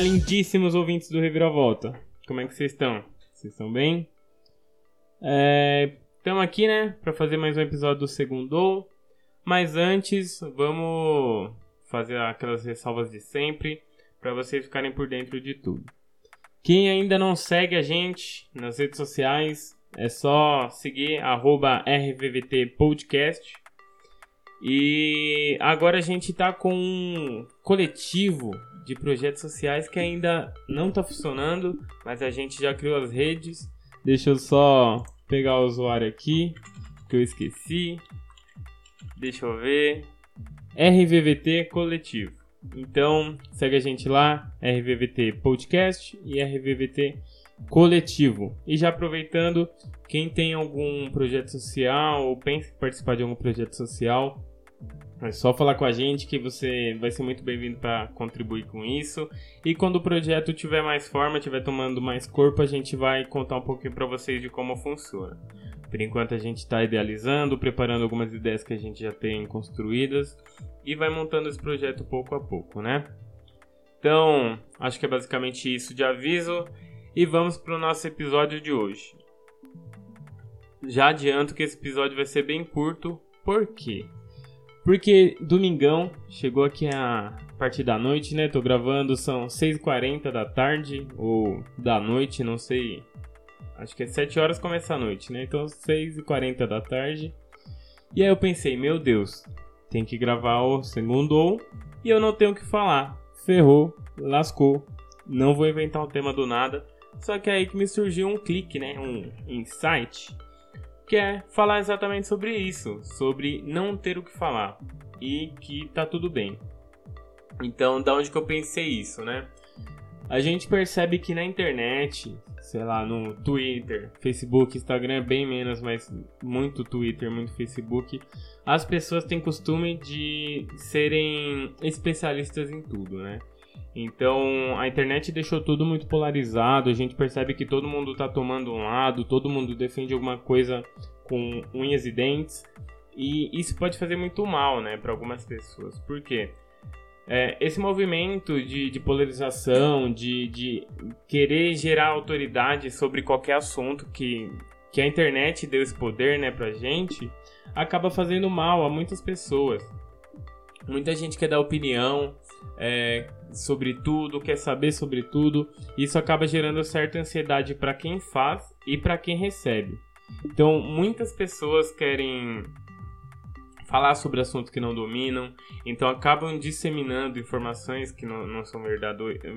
Lindíssimos ouvintes do Reviravolta. Como é que vocês estão? Vocês estão bem? Estamos é, aqui, né, para fazer mais um episódio do Segundo. Mas antes, vamos fazer aquelas ressalvas de sempre para vocês ficarem por dentro de tudo. Quem ainda não segue a gente nas redes sociais, é só seguir @rvvtpodcast. E agora a gente está com um coletivo de projetos sociais que ainda não está funcionando, mas a gente já criou as redes. Deixa eu só pegar o usuário aqui, que eu esqueci. Deixa eu ver. RVVT Coletivo. Então, segue a gente lá, RVVT Podcast e RVVT Coletivo. E já aproveitando, quem tem algum projeto social ou pensa em participar de algum projeto social, é só falar com a gente que você vai ser muito bem-vindo para contribuir com isso. E quando o projeto tiver mais forma, tiver tomando mais corpo, a gente vai contar um pouquinho para vocês de como funciona. Por enquanto a gente está idealizando, preparando algumas ideias que a gente já tem construídas e vai montando esse projeto pouco a pouco, né? Então, acho que é basicamente isso de aviso e vamos para o nosso episódio de hoje. Já adianto que esse episódio vai ser bem curto, por quê? Porque domingão, chegou aqui a partir da noite, né? Tô gravando, são 6h40 da tarde ou da noite, não sei. Acho que é 7 horas começa a noite, né? Então 6h40 da tarde. E aí eu pensei, meu Deus, tem que gravar o segundo ou e eu não tenho o que falar. Ferrou, lascou. Não vou inventar um tema do nada. Só que aí que me surgiu um clique, né? Um insight que é falar exatamente sobre isso, sobre não ter o que falar e que tá tudo bem. Então, da onde que eu pensei isso, né? A gente percebe que na internet, sei lá, no Twitter, Facebook, Instagram é bem menos, mas muito Twitter, muito Facebook, as pessoas têm costume de serem especialistas em tudo, né? Então a internet deixou tudo muito polarizado, a gente percebe que todo mundo está tomando um lado, todo mundo defende alguma coisa com unhas e dentes, e isso pode fazer muito mal né, para algumas pessoas. Por quê? É, esse movimento de, de polarização, de, de, querer gerar autoridade sobre qualquer assunto que, que a internet deu esse poder né, pra gente, acaba fazendo mal a muitas pessoas. Muita gente quer dar opinião, é, sobre tudo, quer saber sobre tudo. Isso acaba gerando certa ansiedade para quem faz e para quem recebe. Então, muitas pessoas querem falar sobre assuntos que não dominam, então acabam disseminando informações que não, não são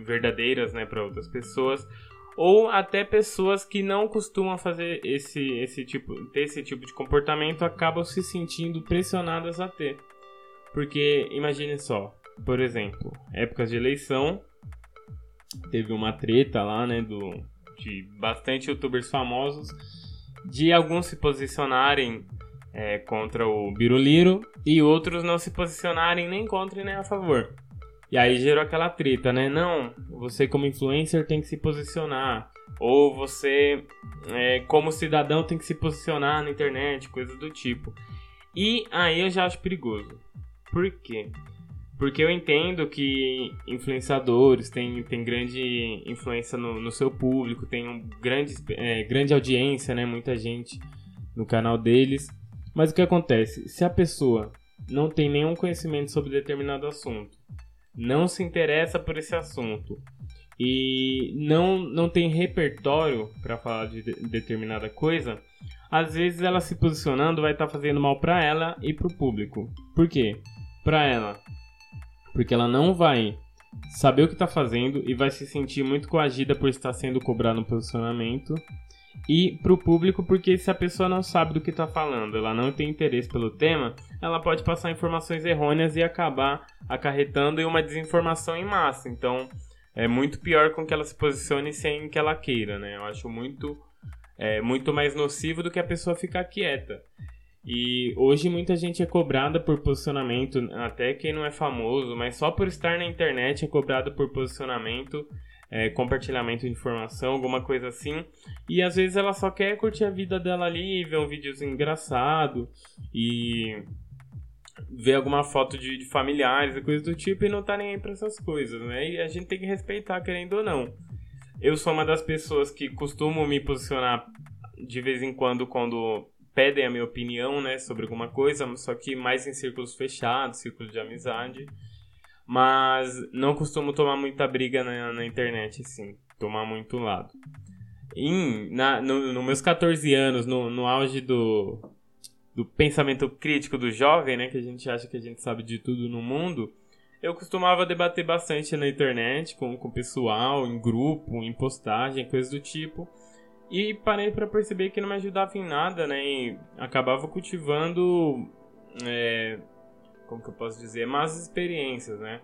verdadeiras né, para outras pessoas, ou até pessoas que não costumam fazer esse, esse tipo, ter esse tipo de comportamento acabam se sentindo pressionadas a ter. Porque imagine só, por exemplo, épocas de eleição, teve uma treta lá, né, do, de bastante youtubers famosos, de alguns se posicionarem é, contra o Biruliro e outros não se posicionarem nem contra nem a favor. E aí gerou aquela treta, né? Não, você como influencer tem que se posicionar. Ou você, é, como cidadão, tem que se posicionar na internet, coisas do tipo. E aí eu já acho perigoso. Por quê? Porque eu entendo que influenciadores têm, têm grande influência no, no seu público, tem um grande, é, grande audiência, né? Muita gente no canal deles. Mas o que acontece? Se a pessoa não tem nenhum conhecimento sobre determinado assunto, não se interessa por esse assunto e não, não tem repertório para falar de, de determinada coisa, às vezes ela se posicionando vai estar tá fazendo mal para ela e para o público. Por quê? Para ela, porque ela não vai saber o que está fazendo e vai se sentir muito coagida por estar sendo cobrado no posicionamento. E para o público, porque se a pessoa não sabe do que está falando, ela não tem interesse pelo tema, ela pode passar informações errôneas e acabar acarretando em uma desinformação em massa. Então, é muito pior com que ela se posicione sem que ela queira, né? Eu acho muito, é, muito mais nocivo do que a pessoa ficar quieta. E hoje muita gente é cobrada por posicionamento, até quem não é famoso, mas só por estar na internet é cobrado por posicionamento, é, compartilhamento de informação, alguma coisa assim. E às vezes ela só quer curtir a vida dela ali, ver um videozinho engraçado e vê alguma foto de, de familiares e coisas do tipo e não tá nem aí pra essas coisas, né? E a gente tem que respeitar, querendo ou não. Eu sou uma das pessoas que costumo me posicionar de vez em quando quando pedem a minha opinião, né, sobre alguma coisa, só que mais em círculos fechados, círculos de amizade. Mas não costumo tomar muita briga na, na internet, assim, tomar muito lado. Em, na, no, no meus 14 anos, no, no auge do, do pensamento crítico do jovem, né, que a gente acha que a gente sabe de tudo no mundo, eu costumava debater bastante na internet com, com o pessoal, em grupo, em postagem, coisas do tipo. E parei para perceber que não me ajudava em nada, né? E acabava cultivando, é, como que eu posso dizer, más experiências, né?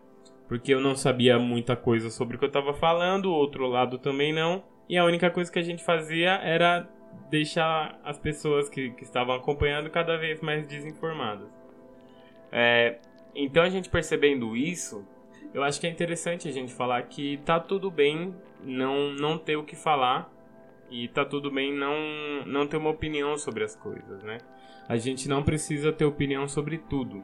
Porque eu não sabia muita coisa sobre o que eu estava falando, o outro lado também não. E a única coisa que a gente fazia era deixar as pessoas que, que estavam acompanhando cada vez mais desinformadas. É, então a gente percebendo isso, eu acho que é interessante a gente falar que tá tudo bem não, não ter o que falar e tá tudo bem não, não ter uma opinião sobre as coisas, né? A gente não precisa ter opinião sobre tudo.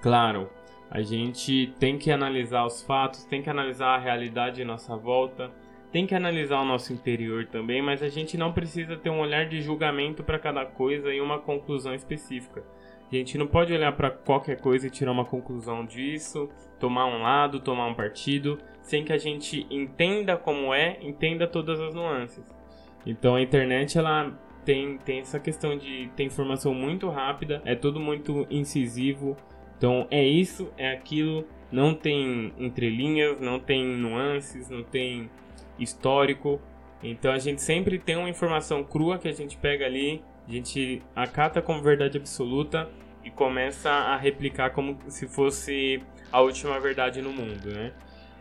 Claro, a gente tem que analisar os fatos, tem que analisar a realidade em nossa volta, tem que analisar o nosso interior também, mas a gente não precisa ter um olhar de julgamento para cada coisa e uma conclusão específica. A gente não pode olhar para qualquer coisa e tirar uma conclusão disso, tomar um lado, tomar um partido, sem que a gente entenda como é, entenda todas as nuances. Então a internet ela tem, tem essa questão de ter informação muito rápida, é tudo muito incisivo. Então é isso, é aquilo, não tem entrelinhas, não tem nuances, não tem histórico. Então a gente sempre tem uma informação crua que a gente pega ali, a gente acata como verdade absoluta e começa a replicar como se fosse a última verdade no mundo, né?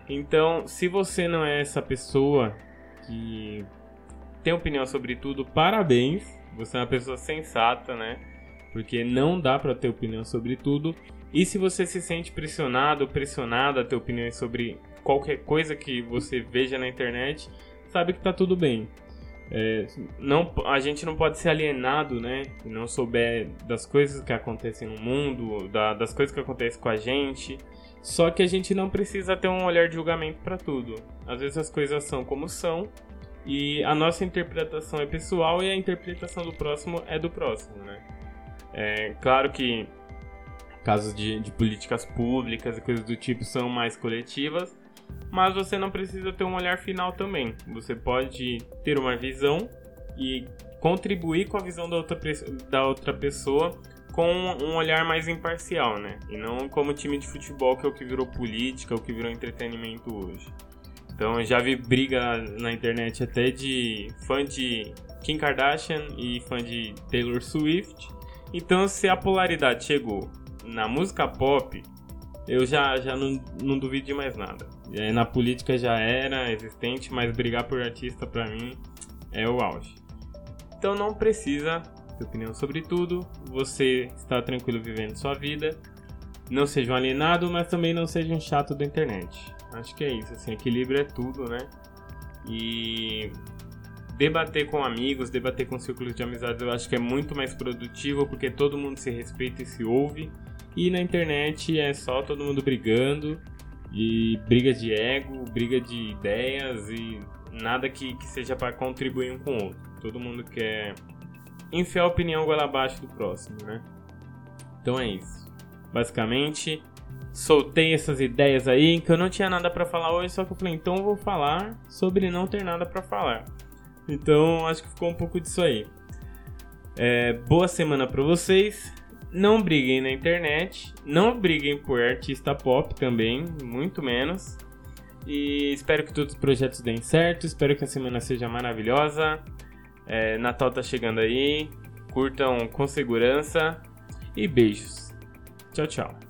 Então, se você não é essa pessoa que tem opinião sobre tudo, parabéns. Você é uma pessoa sensata, né? Porque não dá para ter opinião sobre tudo. E se você se sente pressionado, pressionada a ter opiniões sobre qualquer coisa que você veja na internet, sabe que tá tudo bem. É, não, a gente não pode ser alienado, né? Não souber das coisas que acontecem no mundo, da, das coisas que acontecem com a gente. Só que a gente não precisa ter um olhar de julgamento para tudo. Às vezes as coisas são como são e a nossa interpretação é pessoal e a interpretação do próximo é do próximo, né? É claro que casos de, de políticas públicas e coisas do tipo são mais coletivas, mas você não precisa ter um olhar final também. Você pode ter uma visão e contribuir com a visão da outra, da outra pessoa com um olhar mais imparcial, né? E não como time de futebol que é o que virou política, o que virou entretenimento hoje. Então eu já vi briga na internet até de fã de Kim Kardashian e fã de Taylor Swift. Então se a polaridade chegou na música pop, eu já, já não, não duvido de mais nada. Na política já era existente, mas brigar por artista pra mim é o auge. Então não precisa ter opinião sobre tudo, você está tranquilo vivendo sua vida. Não seja um alienado, mas também não seja um chato da internet. Acho que é isso, assim, equilíbrio é tudo, né? E debater com amigos, debater com círculos de amizades, eu acho que é muito mais produtivo porque todo mundo se respeita e se ouve. E na internet é só todo mundo brigando e briga de ego, briga de ideias e nada que, que seja para contribuir um com o outro. Todo mundo quer enfiar a opinião goela abaixo do próximo, né? Então é isso. Basicamente, soltei essas ideias aí que eu não tinha nada para falar hoje, só que eu falei, então eu vou falar sobre não ter nada para falar. Então acho que ficou um pouco disso aí. É, boa semana para vocês. Não briguem na internet. Não briguem por artista pop também, muito menos. E espero que todos os projetos deem certo. Espero que a semana seja maravilhosa. É, Natal tá chegando aí. Curtam com segurança. E beijos. Tchau, tchau.